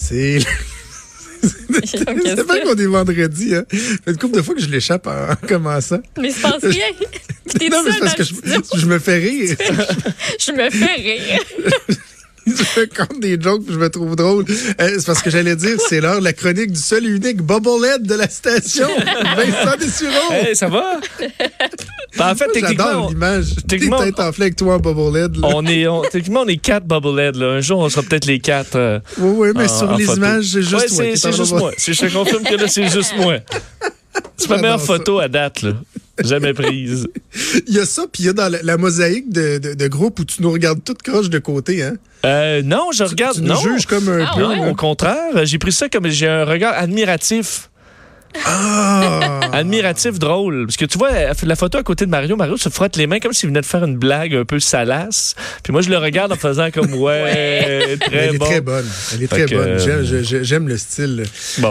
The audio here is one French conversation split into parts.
C'est. C'est pas qu'on est vendredi, hein. fait une couple de fois que je l'échappe en commençant. Mais il se passe rien. non, mais c'est parce que je, je, me fais rire. je me fais rire. je compte des jokes je me trouve drôle. Euh, c'est parce que j'allais dire, c'est l'heure de la chronique du seul et unique Bobblehead de la station. Vincent Dessureau. Hey, ça va? Ben, en fait, techniquement. l'image. Techniquement. T'es en avec toi, Bobblehead. On est, on, techniquement, on est quatre Bobblehead. Là. Un jour, on sera peut-être les quatre. Euh, oui, oui, mais sur les images, c'est juste ouais, toi. C'est juste moi. Je te confirme que là, c'est juste moi. C'est ma meilleure photo à date, là. Jamais prise. il y a ça, puis il y a dans la, mosaïque de, de, groupe où tu nous regardes toutes croche de côté, hein? Euh, non, je regarde. Tu, tu non. juges comme un ah, peu. Au contraire, j'ai pris ça comme j'ai un regard admiratif. Ah! Admiratif, drôle. Parce que tu vois, la photo à côté de Mario, Mario se frotte les mains comme s'il venait de faire une blague un peu salace. Puis moi, je le regarde en faisant comme, ouais, très Elle est bon. très bonne. Elle est très bonne. J'aime le style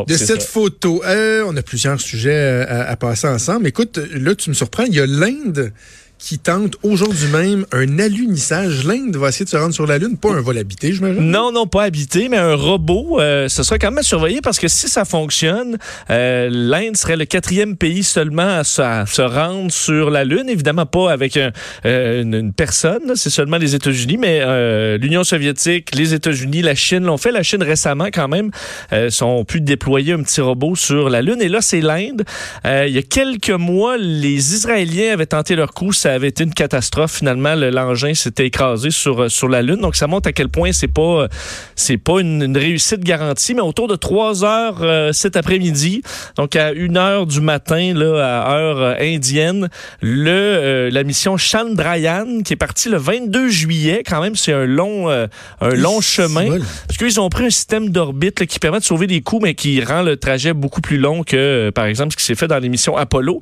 de cette photo. Euh, on a plusieurs sujets euh, à, à, passer ensemble. Écoute, là, tu me surprends. Il y a l'Inde qui tente aujourd'hui même un alunissage. L'Inde va essayer de se rendre sur la Lune, pas un vol habité, j'imagine? Non, non, pas habité, mais un robot. Euh, ce sera quand même surveillé parce que si ça fonctionne, euh, l'Inde serait le quatrième pays seulement à se, rendre sur la Lune. Évidemment pas avec euh, une, personne, c'est seulement les États-Unis, mais euh, l'Union soviétique, les États-Unis, la Chine l'ont fait. La Chine récemment quand même euh, ont pu déployer un petit robot sur la Lune. Et là, c'est l'Inde. il y a quelques mois, les Israéliens avaient tenté leur coup avait été une catastrophe. Finalement, l'engin s'était écrasé sur, euh, sur la Lune. Donc, ça montre à quel point c'est pas, c'est pas une, réussite garantie. Mais autour de 3 heures euh, cet après-midi, donc à 1 heure du matin, là, à heure euh, indienne, le, la mission Chandrayaan, qui est partie le 22 juillet, quand même, c'est un long, un long chemin. Parce qu'ils ont pris un système d'orbite qui permet de sauver des coûts, mais qui rend le trajet beaucoup plus long que, par exemple, ce qui s'est fait dans l'émission Apollo.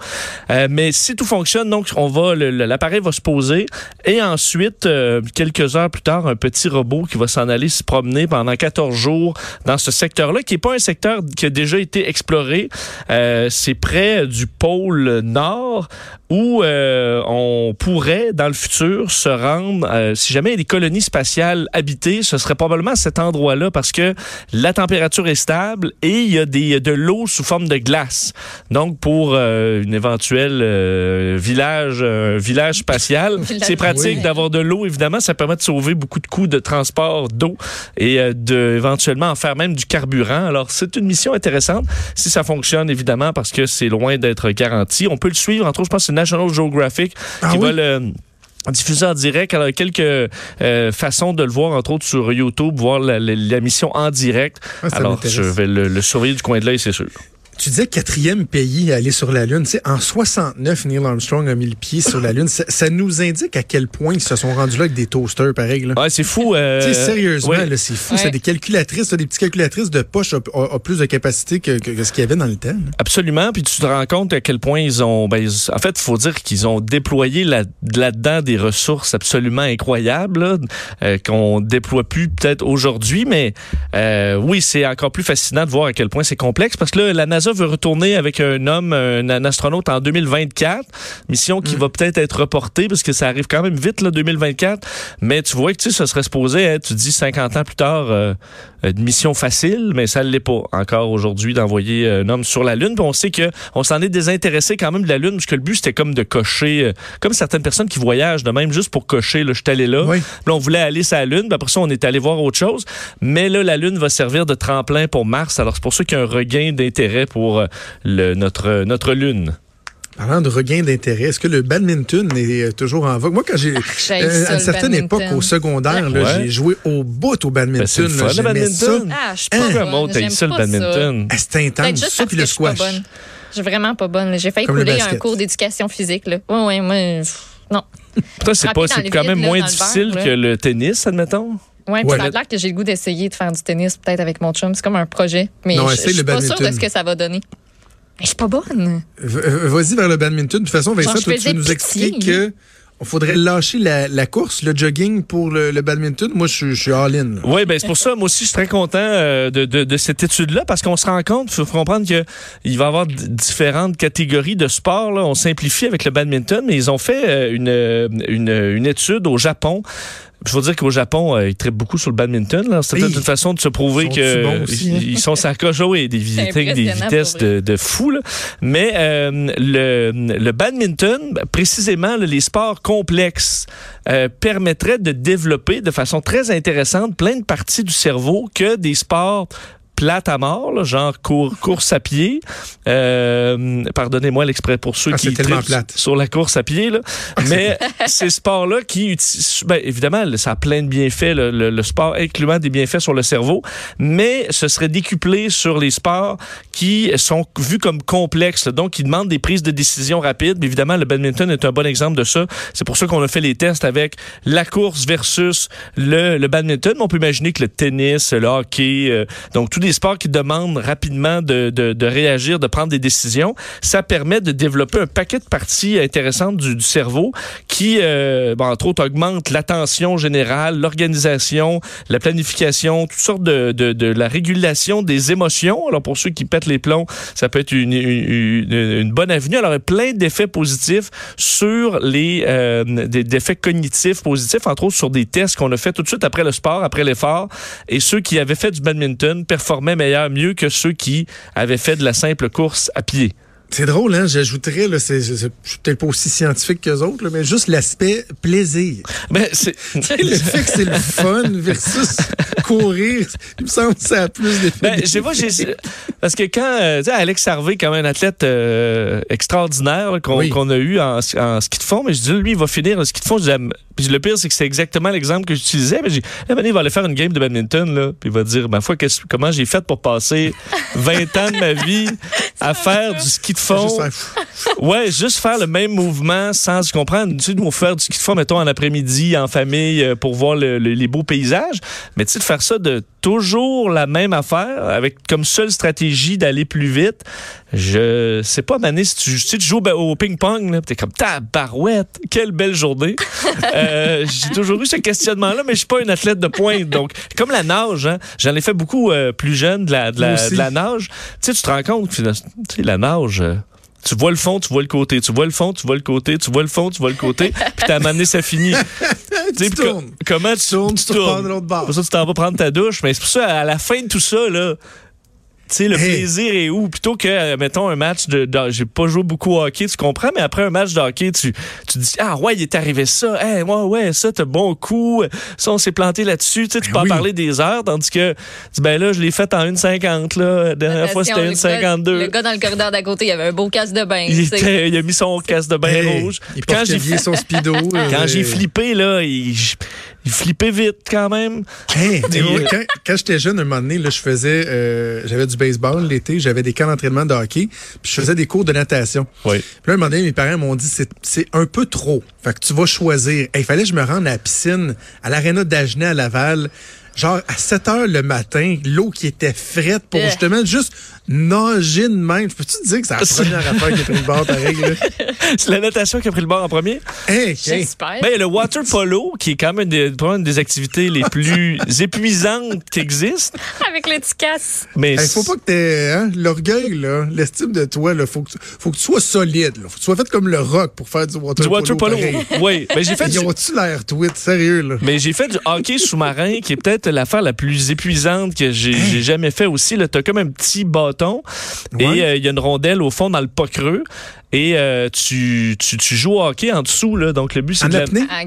mais si tout fonctionne, donc, on va le l'appareil va se poser et ensuite, euh, quelques heures plus tard, un petit robot qui va s'en aller se promener pendant 14 jours dans ce secteur-là, qui n'est pas un secteur qui a déjà été exploré. Euh, c'est près du pôle nord où euh, on pourrait, dans le futur, se rendre, si jamais il y a des colonies spatiales habitées, ce serait probablement cet endroit-là parce que la température est stable et il y a des, de l'eau sous forme de glace. Donc, pour une éventuelle village, village spatial. C'est pratique d'avoir de l'eau, évidemment. Ça permet de sauver beaucoup de coûts de transport d'eau et euh, de éventuellement en faire même du carburant. Alors, c'est une mission intéressante si ça fonctionne, évidemment, parce que c'est loin d'être garanti. On peut le suivre. Entre autres, je pense National Geographic ah qui va le diffuser en direct. Alors, quelques euh, façons de le voir, entre autres sur YouTube, voir la, mission en direct. Ah, Alors, je vais le, le surveiller du coin de l'œil, c'est sûr. Tu disais quatrième pays à aller sur la Lune. Tu en 69, Neil Armstrong a mis le pied sur la Lune. Ça, nous indique à quel point ils se sont rendus là avec des toasters, pareil. Là. Ouais, c'est fou. Euh... Tu sais, sérieusement, c'est fou. C'est des calculatrices, des petites calculatrices de poche ont, plus de capacité que, ce qu'il y avait dans le temps. Absolument. Puis tu te rends compte à quel point ils ont... Ben, en fait, il faut dire qu'ils ont déployé là-dedans des ressources absolument incroyables euh, qu'on déploie plus peut-être aujourd'hui. Mais euh, oui, c'est encore plus fascinant de voir à quel point c'est complexe parce que là, la NASA veut retourner avec un homme, un, astronaute en 2024. Mission qui mm. va peut-être être reportée parce que ça arrive quand même vite, là, 2024. Mais tu vois que tu sais, ça serait supposé tu dis 50 ans plus tard, euh, une mission facile, mais ça ne l'est pas encore aujourd'hui d'envoyer un homme sur la Lune. Puis on sait que on s'en est désintéressé quand même de la Lune, parce que le but c'était comme de cocher, euh, comme certaines personnes qui voyagent de même juste pour cocher, là, je suis allé là. Là, on voulait aller sur la Lune, puis après ça, on est allé voir autre chose. Mais là, la Lune va servir de tremplin pour Mars. Alors c'est pour ça qu'il y a un regain d'intérêt pour euh, le, notre, notre Lune. Parlant de regain d'intérêt, est-ce que le badminton est euh, toujours en vogue? Moi, quand j'ai, ah, euh, à une certaine époque, au secondaire, j'ai joué au bout au badminton. Ben, c'est le, badminton. Ah, je suis pas hein? bonne. J'aime ça, le badminton? Ah, c'est intense, ça, puis le squash. Je suis vraiment pas bonne. J'ai failli couler un cours d'éducation physique. Là. Ouais, ouais, moi, non. Toi, c'est pas, c'est quand même moins difficile que le tennis, admettons? Oui, puis ça a l'air que j'ai le goût d'essayer de faire du tennis peut-être avec mon chum. C'est comme un projet. Mais je, je suis pas sûre de ce que ça va donner. Mais je suis pas bonne. Vas-y vers le badminton. De toute façon, Vincent, toi, tu nous expliques que on faudrait lâcher la, course, le jogging pour le, badminton. Moi, je, suis all-in. Oui, ben c'est pour ça. Moi aussi, je suis très content euh, de, de, cette étude-là parce qu'on se rend compte, il faut comprendre qu'il va y avoir différentes catégories de sports. Là. On simplifie avec le badminton, mais ils ont fait euh, une, une, une étude au Japon Il faut dire qu'au Japon, euh, ils traitent beaucoup sur le badminton. C'est peut-être une façon de se prouver qu'ils hein? ils sont sa et des, des vitesses de, de fou. Mais euh, le, le, badminton, ben, précisément, les sports complexes euh, permettraient de développer de façon très intéressante plein de parties du cerveau que des sports plate à mort, genre course à pied. Euh, pardonnez-moi l'exprès pour ceux ah, qui plate. sur la course à pied. Là. Mais ces sports-là qui utilisent... Ben, évidemment, ça a plein de bienfaits, le, le, sport incluant des bienfaits sur le cerveau, mais ce serait décuplé sur les sports qui sont vus comme complexes, donc qui demandent des prises de décision rapides. Évidemment, le badminton est un bon exemple de ça. C'est pour ça qu'on a fait les tests avec la course versus le, le badminton. On peut imaginer que le tennis, le hockey, euh, donc tous des sports qui demandent rapidement de, réagir, de prendre des décisions, ça permet de développer un paquet de parties intéressantes du, cerveau qui, euh, bon, entre autres, augmente l'attention générale, l'organisation, la planification, toutes sortes de, la régulation des émotions. Alors, pour ceux qui pètent les plombs, ça peut être une, bonne avenue. Alors, il y a plein d'effets positifs sur les euh, des, cognitifs positifs, entre autres sur des tests qu'on a fait tout de suite après le sport, après l'effort. Et ceux qui avaient fait du badminton performaient meilleur, mieux que ceux qui avaient fait de la simple course à pied. C'est drôle, hein? J'ajouterais, là, c'est, je suis peut-être pas aussi scientifique que autres, mais juste l'aspect plaisir. Ben, c'est... le fait que c'est le fun versus courir, il me semble que ça a plus d'effet. Ben, je sais parce que quand, euh, tu sais, Alex Harvey, quand même un athlète euh, extraordinaire qu'on, a eu en, ski de fond, mais je dis, lui, il va finir en ski de fond. Puis le pire, c'est que c'est exactement l'exemple que j'utilisais. Mais j'ai, il va aller faire une game de badminton, là, puis il va dire, ma foi, comment j'ai fait pour passer 20 ans de ma vie à faire du ski de fond. ouais, juste faire le même mouvement sans comprendre. Tu sais, nous, on fait du ski de fond, mettons, en après-midi, en famille, euh, pour voir les beaux paysages. Mais tu sais, de faire ça de toujours la même affaire, avec comme seule stratégie d'aller plus vite. Je sais pas, Mané, si tu, tu joues au ping-pong, t'es comme ta barouette, quelle belle journée. Euh, j'ai toujours eu ce questionnement-là, mais je suis pas une athlète de pointe. Donc, comme la nage, hein, j'en ai fait beaucoup euh, plus jeune de la, de la, nage. Tu sais, tu te rends compte que la nage. Euh, tu vois le fond, tu vois le côté, tu vois le fond, tu vois le côté, tu vois le fond, tu vois le côté, puis t'as amené ça finit. tu tournes. comment tu, tournes, tu, tournes. Pour ça, tu t'en vas prendre ta douche, mais c'est pour ça, à la fin de tout ça, là, tu sais, le plaisir est où? Plutôt que, euh, mettons, un match de, j'ai pas joué beaucoup au hockey, tu comprends, mais après un match de hockey, tu, tu dis, ah ouais, il est arrivé ça, hey, ouais, ouais, ça, t'as bon coup, ça, on s'est planté là-dessus, tu sais, tu ben peux en parler des heures, tandis que, ben là, je l'ai fait en 1,50, là, la dernière fois, c'était 1,52. Le gars dans le corridor d'à côté, il avait un beau casque de bain. Il, il a mis son casque de bain rouge. Il quand j'ai son speedo. quand j'ai flippé, là, il, il flippait vite quand même. quand, j'étais jeune, un moment donné, là, je faisais, euh, j'avais du baseball l'été, j'avais des camps d'entraînement de hockey, puis je faisais des cours de natation. Oui. Puis là, un moment donné, mes parents m'ont dit, c'est un peu trop. Fait que tu vas choisir. Il fallait que je me rende à la piscine, à l'aréna d'Agenais à Laval genre à 7 heures le matin, l'eau qui était frette pour eh. justement juste nager de même. Peux-tu te dire que c'est la première affaire qui a pris le bord, pareil? c'est la natation qui a pris le bord en premier? Hey, J'espère. Ben, le water polo, qui est quand même une des, activités les plus épuisantes qui existent. Avec l'étiquette. Mais il faut pas que tu hein, l'orgueil, l'estime de toi, il faut, que tu, faut que tu sois solide. Là. Faut que tu sois fait comme le rock pour faire du water du Water polo. Oui. Mais j'ai fait Ils ont-tu l'air tweet? Sérieux, là? Mais j'ai fait du hockey sous-marin, qui est peut-être l'affaire la plus épuisante que j'ai jamais fait aussi. Tu as comme un petit bâton et euh, il y a une rondelle au fond dans le pas creux. Et euh, tu, tu, tu, joues au hockey en dessous, là. Donc, le but, c'est de.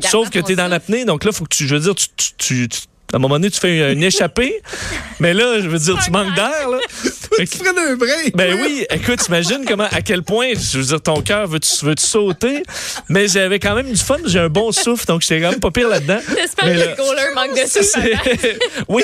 Sauf que tu es dans l'apnée. Donc, là, faut que tu. Je veux dire, tu, tu, tu à un moment donné, tu fais une échappée, mais là, je veux dire, tu manques d'air. Tu prennes un break. Ben oui, écoute, imagine comment, à quel point, je veux dire, ton cœur veut-tu veut sauter, mais j'avais quand même du fun, j'ai un bon souffle, donc j'étais quand même pas pire là-dedans. J'espère que le goaler manque de souffle. oui.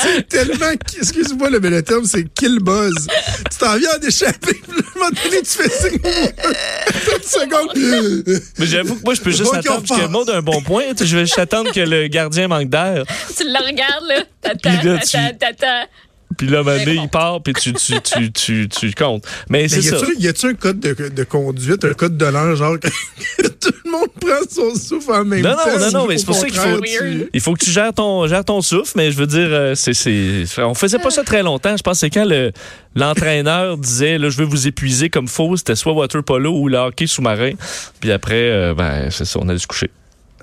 C'est tellement, excuse-moi, le bel terme, c'est kill buzz. Tu t'en viens d'échapper, puis à un moment donné, tu fais signe. 30 secondes. Mais j'avoue que moi, je peux juste attendre que le monde a un bon point. Je vais juste attendre que le gardien manque d'air. Tu le regardes, là. Tata, tata, Puis là, ben, il part, puis tu, tu, tu, tu, tu comptes. Mais, c'est ça. Y a-tu un code de, de, conduite, un code de l'an, genre que tout le monde prend son souffle en même non, temps? Non, non, non, mais c'est pour ça qu'il faut, il faut que tu gères ton, gères ton souffle, mais je veux dire, euh, c'est, c'est, on faisait pas ça très longtemps. Je pense que c'est quand le, l'entraîneur disait, là, je veux vous épuiser comme faux, c'était soit water polo ou le hockey sous-marin. Puis après, euh, ben, c'est ça, on a dû se coucher.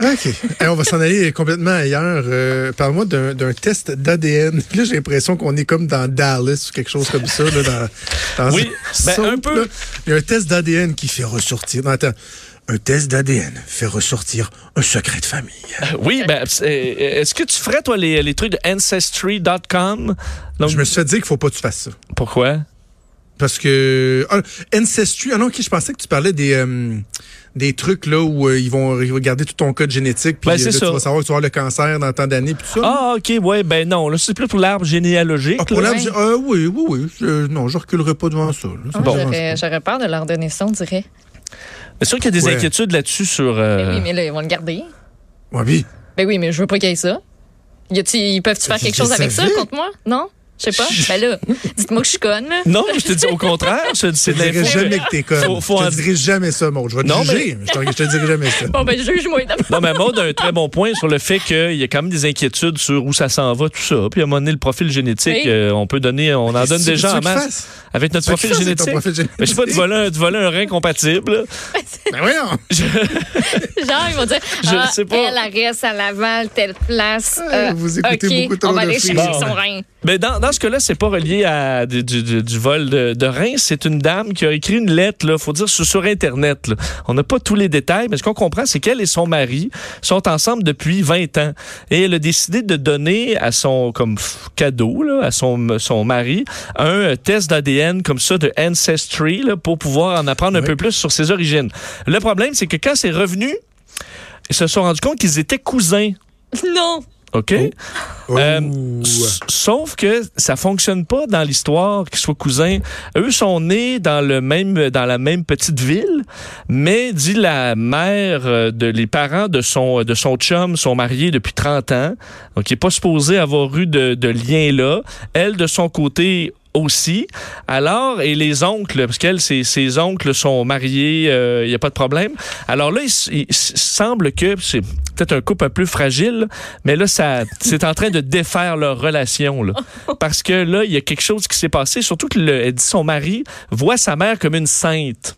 OK. on va s'en aller complètement ailleurs. Euh, Parle-moi d'un test d'ADN. Là, j'ai l'impression qu'on est comme dans Dallas ou quelque chose comme ça. Là, dans, oui, ben, un peu. Il y a un test d'ADN qui fait ressortir. Non, attends. Un test d'ADN fait ressortir un secret de famille. Euh, oui, ben, euh, est-ce que tu ferais, toi, les, les trucs de Ancestry.com? Je me suis fait dire qu'il faut pas que tu fasses ça. Pourquoi? Parce que ah, Ancestry, ah non, ok, je pensais que tu parlais des euh, des trucs là où ils vont regarder tout ton code génétique puis ben, tu vas savoir que tu vas avoir le cancer dans tant d'années puis tout ça. Ah ok, ouais, ben non, là c'est plus pour l'arbre généalogique. Ah, pour l'arbre, ah, oui, oui, oui, je, non, je reculerai pas devant ça. Ah, bon. J'aurais peur de leur donner ça, on dirait. C'est sûr qu'il y a des inquiétudes là-dessus sur. Euh... Ben oui, mais là ils vont le garder. Ouais, oui. Ben oui, mais je veux pas qu'il y ait ça. ils peuvent-tu faire quelque chose avec ça contre moi? Non? Je sais pas. Ben là, dites-moi que je suis conne. Non, je te dis au contraire. Je, te dirai jamais que t'es conne. Faut, faut je te dirai jamais ça, Maud. Je vais te non, juger. Mais... Je, te, te dirai jamais ça. Bon, ben juge-moi Non, mais Maud a un très bon point sur le fait qu'il y a quand même des inquiétudes sur où ça s'en va, tout ça. Puis à un moment donné, le profil génétique, euh, on peut donner, on en donne déjà en masse. Avec notre profil génétique. Mais je sais pas, tu voler un, voler un rein compatible. ben voyons. Genre, ils vont dire, je ah, sais pas. elle reste à Laval, telle place. Euh, vous écoutez beaucoup trop on va aller chercher son rein. Mais dans, dans ce cas-là, c'est pas relié à du, du, du vol de, de reins. C'est une dame qui a écrit une lettre, là, faut dire, sur, sur Internet. Là. On n'a pas tous les détails, mais ce qu'on comprend, c'est qu'elle et son mari sont ensemble depuis 20 ans. Et elle a décidé de donner à son comme cadeau, là, à son, son mari, un test d'ADN comme ça de Ancestry là, pour pouvoir en apprendre un peu plus sur ses origines. Le problème, c'est que quand c'est revenu, ils se sont rendus compte qu'ils étaient cousins. Non! OK? Oh. Euh, sauf que ça fonctionne pas dans l'histoire qu'ils soient cousins. Eux sont nés dans le même dans la même petite ville, mais dit la mère euh, de les parents de son de son chum sont mariés depuis 30 ans. Donc il est pas supposé avoir eu de, de lien là. Elle de son côté aussi. Alors, et les oncles, parce qu'elle, ses, ses oncles sont mariés, il euh, n'y a pas de problème. Alors là, il, semble que c'est peut-être un couple un peu fragile, mais là, ça, c'est en train de défaire leur relation. Là. Parce que là, il y a quelque chose qui s'est passé, surtout que dit son mari voit sa mère comme une sainte.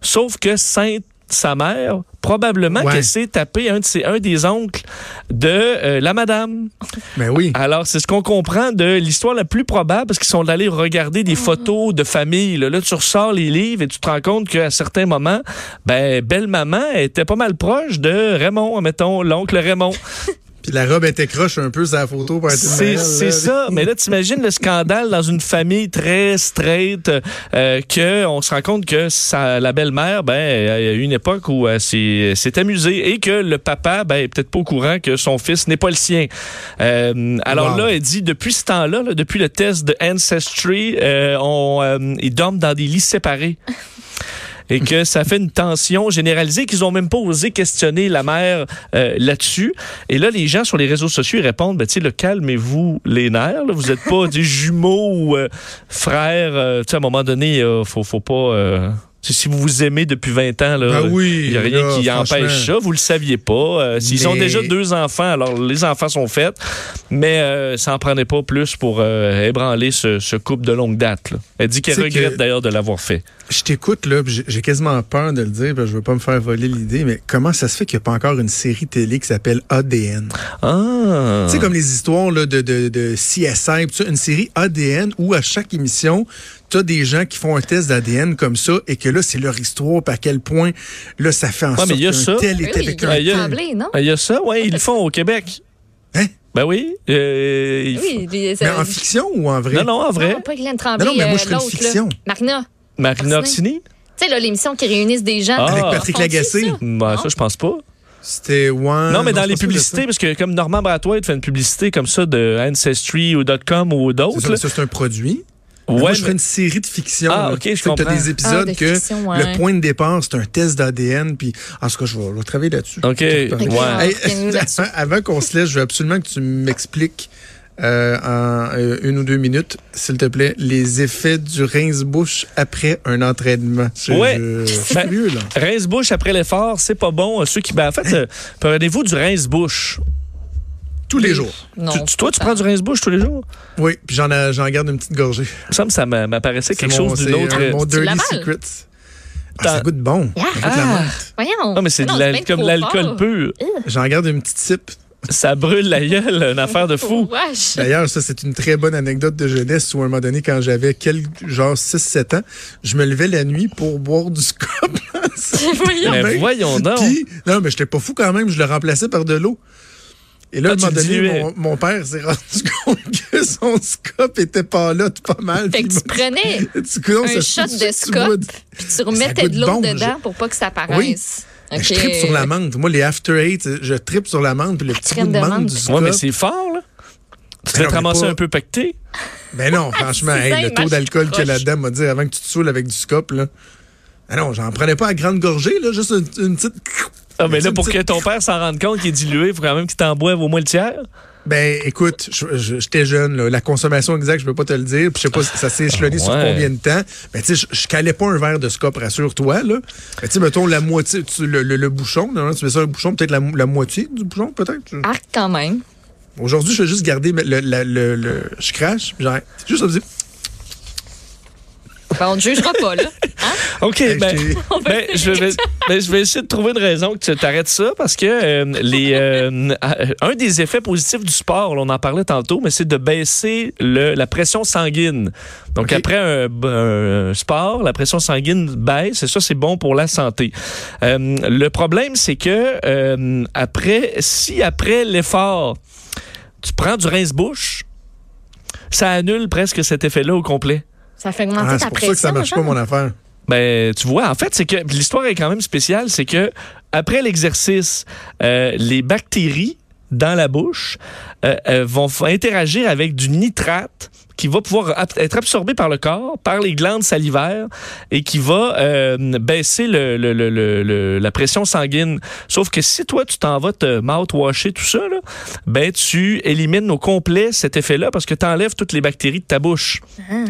Sauf que sainte sa mère, probablement qu'elle s'est tapée un, de ses, un des oncles de euh, la madame. Mais ben oui. Alors, c'est ce qu'on comprend de l'histoire la plus probable, parce qu'ils sont allés regarder des photos de famille. Là, là tu ressors les livres et tu te rends compte qu'à certains moments, ben, belle-maman était pas mal proche de Raymond, mettons, l'oncle Raymond. Puis la robe était croche un peu sa photo pour être C'est ça. Mais là, t'imagines le scandale dans une famille très straight, euh, que on se rend compte que sa, la belle-mère, ben, il y a eu une époque où elle s'est amusée et que le papa, ben, est peut-être pas au courant que son fils n'est pas le sien. Euh, alors là, elle dit depuis ce temps-là, depuis le test de Ancestry, euh, on, euh, ils dorment dans des lits séparés et que ça fait une tension généralisée qu'ils ont même pas osé questionner la mère euh, là-dessus. Et là, les gens sur les réseaux sociaux répondent, ben, tu sais, calmez-vous les nerfs, là. vous n'êtes pas des jumeaux ou euh, frères. Euh, tu sais, à un moment donné, faut, faut pas si vous vous aimez depuis 20 ans, là, ben il n'y a rien qui empêche ça. Vous le saviez pas. Euh, s'ils ont déjà deux enfants, alors les enfants sont faits, mais euh, ça n'en prenait pas plus pour euh, ébranler ce, couple de longue date. Elle dit qu'elle regrette d'ailleurs de l'avoir fait. Je t'écoute, là, j'ai quasiment peur de le dire, je veux pas me faire voler l'idée, mais comment ça se fait qu'il n'y a pas encore une série télé qui s'appelle ADN? Ah! Tu sais, comme les histoires de, de, de CSI, une série ADN où à chaque émission, tu as des gens qui font un test d'ADN comme ça et que là, c'est leur histoire, à quel point là, ça fait en sorte qu'un tel est avec un Il y a ça, oui, ils le font au Québec. Hein? Ben oui. Euh, oui mais en fiction ou en vrai? Non, non, en vrai. Non, pas Glenn Tremblay. Non, non mais moi, je fais une fiction. Marina. Marina Orsini? Tu sais, l'émission qui réunissent des gens. avec Patrick Lagacé. Ben, ça je pense pas. C'était one. Non, mais dans les publicités, parce que comme Normand Bratois fait une publicité comme ça de Ancestry ou .com ou d'autres. Ça, c'est un produit. Ouais, moi, je ferais une série de fiction. Ah, ok, je comprends. Tu as des épisodes ah, que le point de départ, c'est un test d'ADN. Puis, en ce cas, je vais, travailler là-dessus. OK. Ouais. avant qu'on se laisse, je veux absolument que tu m'expliques euh, en euh, une ou deux minutes, s'il te plaît, les effets du rince-bouche après un entraînement. Oui. Ben, rince-bouche après l'effort, c'est pas bon. Ceux qui, ben, en fait, euh, prenez-vous du rince-bouche? Tous les jours. toi, tu prends du rince-bouche tous les jours? Oui, puis j'en, j'en garde une petite gorgée. Ça me ça m'apparaissait quelque chose d'une autre. mon dirty secret. Ah, ça goûte bon. Ah. Voyons. Non, mais c'est comme l'alcool pur. J'en garde une petite sip. Ça brûle la gueule, une affaire de fou. D'ailleurs, ça, c'est une très bonne anecdote de jeunesse où, à un moment donné, quand j'avais quelques, genre 6-7 ans, je me levais la nuit pour boire du scop. voyons. Mais voyons donc. non, mais j'étais pas fou quand même, je le remplaçais par de l'eau. Et là, à un moment donné, mon, père s'est rendu compte que son scope était pas là, pas mal. Fait que tu prenais un shot de scope, puis tu remettais de l'eau dedans pour pas que ça paraisse. Je tripe sur la menthe. Moi, les After Eight, je tripe sur la menthe, puis le petit goût de menthe du scope. Ouais, mais c'est fort, là. Tu te ramasser un peu pacté? Ben non, franchement, le taux d'alcool qu'il y a là-dedans m'a dit avant que tu te saoules avec du scope, là. Ah non, j'en prenais pas à grande gorgée, là, juste une petite ah, mais là, pour que ton père s'en rende compte qu'il est dilué, il faut quand même qu'il t'en boive au moins le tiers? Ben, écoute, j'étais jeune, là. la consommation exacte, je peux pas te le dire. Puis je sais pas, ça s'est échelonné sur combien de temps. Mais tu sais, je calais pas un verre de scop, rassure-toi, là. Mais tu sais, mettons la moitié, le, bouchon, tu mets ça un bouchon, peut-être la, moitié du bouchon, peut-être. Ah, quand même. Aujourd'hui, je vais juste garder le, le, je crache, j'arrête. Juste ça ben, on ne jugera pas, là. Hein? OK, ben, ben, je, vais, ben, je vais essayer de trouver une raison que tu t'arrêtes ça parce que euh, les, euh, un des effets positifs du sport, on en parlait tantôt, mais c'est de baisser le, la pression sanguine. Donc, après un, sport, la pression sanguine baisse et ça, c'est bon pour la santé. Euh, le problème, c'est que après, si après l'effort, tu prends du rince-bouche, ça annule presque cet effet-là au complet. Ça fait augmenter ah, ta pression. C'est pour ça que ça marche pas, mon affaire. Ben, tu vois, en fait, c'est que l'histoire est quand même spéciale, c'est que après l'exercice, euh, les bactéries dans la bouche euh, euh, vont interagir avec du nitrate qui va pouvoir être absorbé par le corps, par les glandes salivaires et qui va baisser le, le, la pression sanguine. Sauf que si toi, tu t'en vas te mouthwasher, tout ça, là, ben, tu élimines au complet cet effet-là parce que tu enlèves toutes les bactéries de ta bouche. Ah.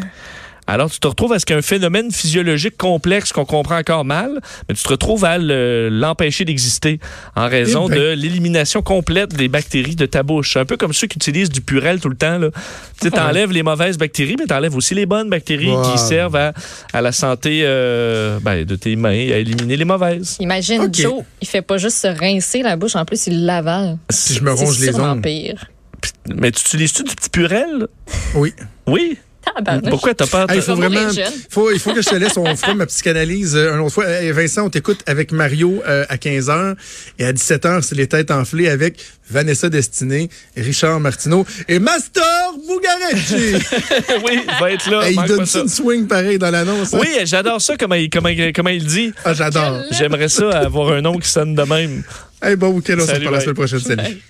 Alors, tu te retrouves à ce qu'un phénomène physiologique complexe qu'on comprend encore mal, mais tu te retrouves à l'empêcher d'exister en raison eh ben. de l'élimination complète des bactéries de ta bouche. Un peu comme ceux qui utilisent du purel tout le temps. Tu enlèves les mauvaises bactéries, mais tu enlèves aussi les bonnes bactéries qui servent à, la santé euh, ben, de tes mains, à éliminer les mauvaises. Imagine Joe, il fait pas juste se rincer la bouche, en plus il l'avale. Si je me ronge les ongles. pire. Mais tu utilises-tu du petit purel? Oui. Oui? Pourquoi t'as pas... il faut vraiment, faut, il faut que je te laisse, on fera ma psychanalyse euh, une autre fois. Vincent, on t'écoute avec Mario euh, à 15h et à 17h, c'est les têtes enflées avec Vanessa Destinée, Richard Martineau et Master Bugarecci. oui, il va être là. il donne une swing pareil dans l'annonce. Hein? Oui, j'adore ça, comment il, comment, comment il dit. Ah, j'adore. J'aimerais ça avoir un nom qui sonne de même. Hey, bon week-end, on se la semaine prochaine. Salut.